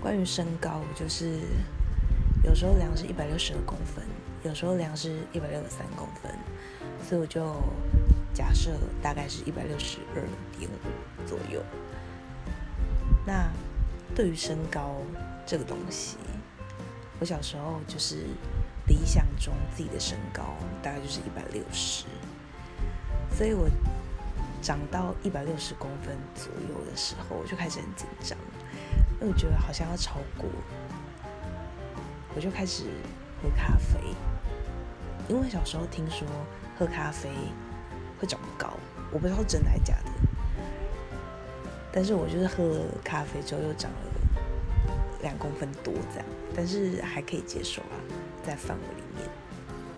关于身高，就是有时候量是一百六十二公分，有时候量是一百六十三公分，所以我就假设大概是一百六十二点五左右。那对于身高这个东西，我小时候就是理想中自己的身高大概就是一百六十，所以我长到一百六十公分左右的时候，我就开始很紧张。因为我觉得好像要超过，我就开始喝咖啡。因为小时候听说喝咖啡会长不高，我不知道真的还是假的。但是我就是喝了咖啡之后又长了两公分多这样，但是还可以接受啊，在范围里面